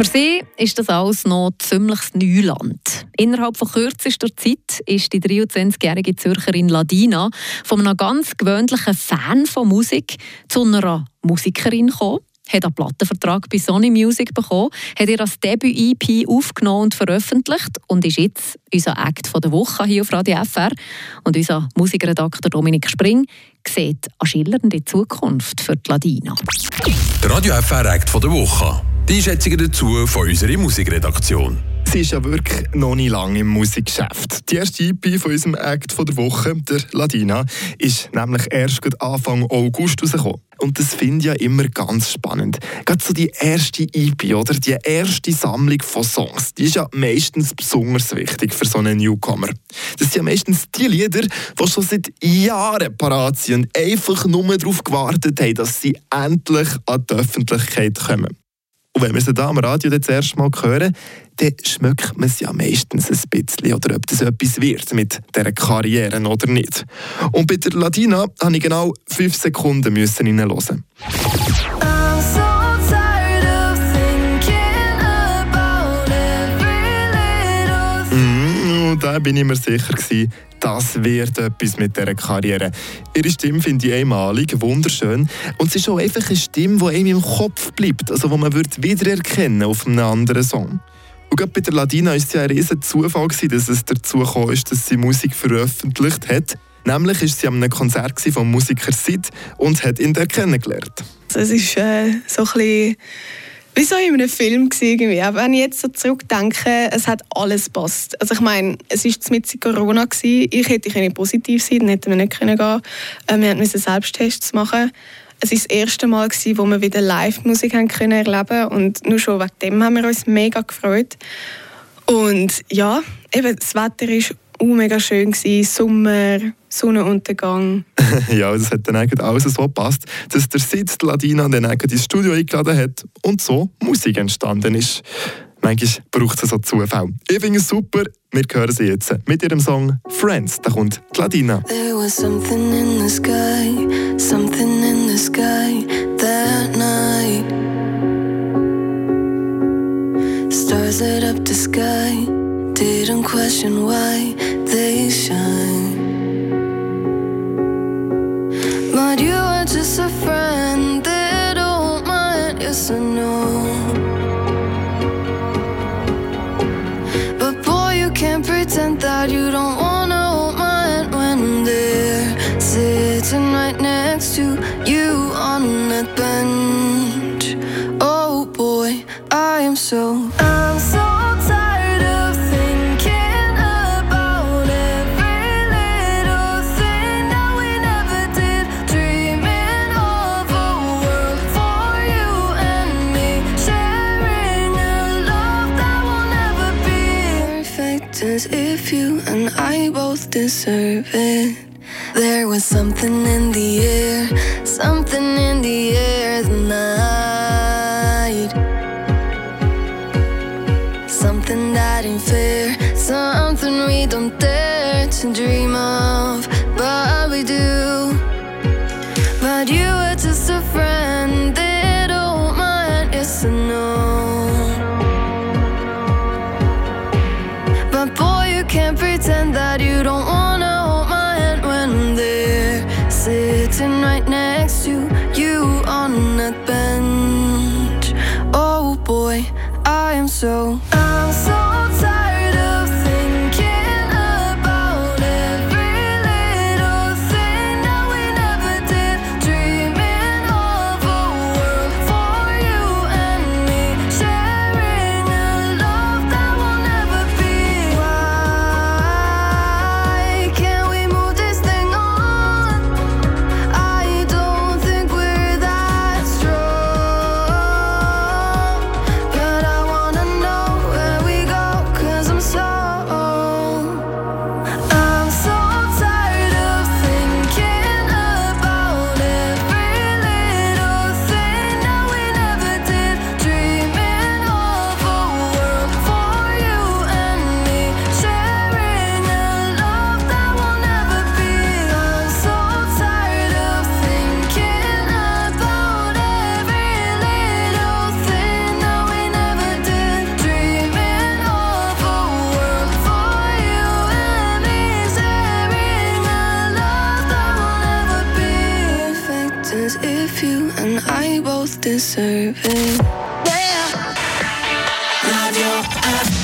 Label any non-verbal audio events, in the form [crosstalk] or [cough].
Für sie ist das alles noch ziemliches Neuland. Innerhalb von kürzester Zeit ist die 23-jährige Zürcherin Ladina von einem ganz gewöhnlichen Fan von Musik zu einer Musikerin gekommen hat einen Plattenvertrag bei Sony Music bekommen, hat ihr als Debüt-EP aufgenommen und veröffentlicht und ist jetzt unser Act der Woche hier auf Radio FR. Und unser Musikredakteur Dominik Spring sieht eine schillernde Zukunft für die Ladina. Der Radio FR Act der Woche. Die Einschätzungen dazu von unserer Musikredaktion. Sie ist ja wirklich noch nicht lange im Musikgeschäft. Die erste EP von unserem Act von der Woche, der Ladina, ist nämlich erst Anfang August rausgekommen. Und das finde ich ja immer ganz spannend. Gerade so die erste EP, oder? Die erste Sammlung von Songs, die ist ja meistens besonders wichtig für so einen Newcomer. Das sind ja meistens die Lieder, die schon seit Jahren parat sind und einfach nur darauf gewartet haben, dass sie endlich an die Öffentlichkeit kommen. Und wenn wir sie da am Radio das erste Mal hören, dann schmeckt man es ja meistens ein bisschen, oder ob das etwas wird mit dieser Karriere oder nicht. Und bei der Latina musste ich genau fünf Sekunden reinhören. Da bin ich mir sicher gewesen, das wird etwas mit dieser Karriere. Ihre Stimme finde ich einmalig, wunderschön. Und es ist auch einfach eine Stimme, die einem im Kopf bleibt, also die man wiedererkennen auf einem anderen Song. Und gerade bei der Ladina war es ja ein riesiger Zufall, dass es dazu kam, dass sie Musik veröffentlicht hat. Nämlich war sie an einem Konzert vom Musiker Sid und hat ihn dort kennengelernt. Es ist äh, so ein bisschen wie so in einem Film irgendwie. Aber wenn ich jetzt so zurückdenke, es hat alles gepasst. Also ich meine, es war mit Corona gewesen. Ich hätte ich positiv sein, dann hätten wir nicht können gehen. Äh, wir mussten Selbsttests machen. Es war das erste Mal, gewesen, wo wir wieder Live-Musik können erleben und nur schon wegen dem haben wir uns mega gefreut. Und ja, eben, das Wetter war auch mega schön. Gewesen. Sommer, Sonnenuntergang. [laughs] ja, das hat dann eigentlich alles so gepasst, dass der Sitz Ladina dann eigentlich ins Studio eingeladen hat und so Musik entstanden ist. Manchmal braucht es so Zufall. Ich finde es super. Wir hören sie jetzt mit ihrem Song Friends. Da kommt die Ladina. There was something in the sky, something in the sky that night. Stars lit up the sky, didn't question why they shine. But you are just a friend, they don't mind, yes I you can't pretend that you don't wanna hold when I'm there. Sitting right next to and I both deserve it. There was something in the air, something in the air tonight. Something that ain't fair, something we don't dare to dream of, so. I both deserve it. Yeah. Love your you.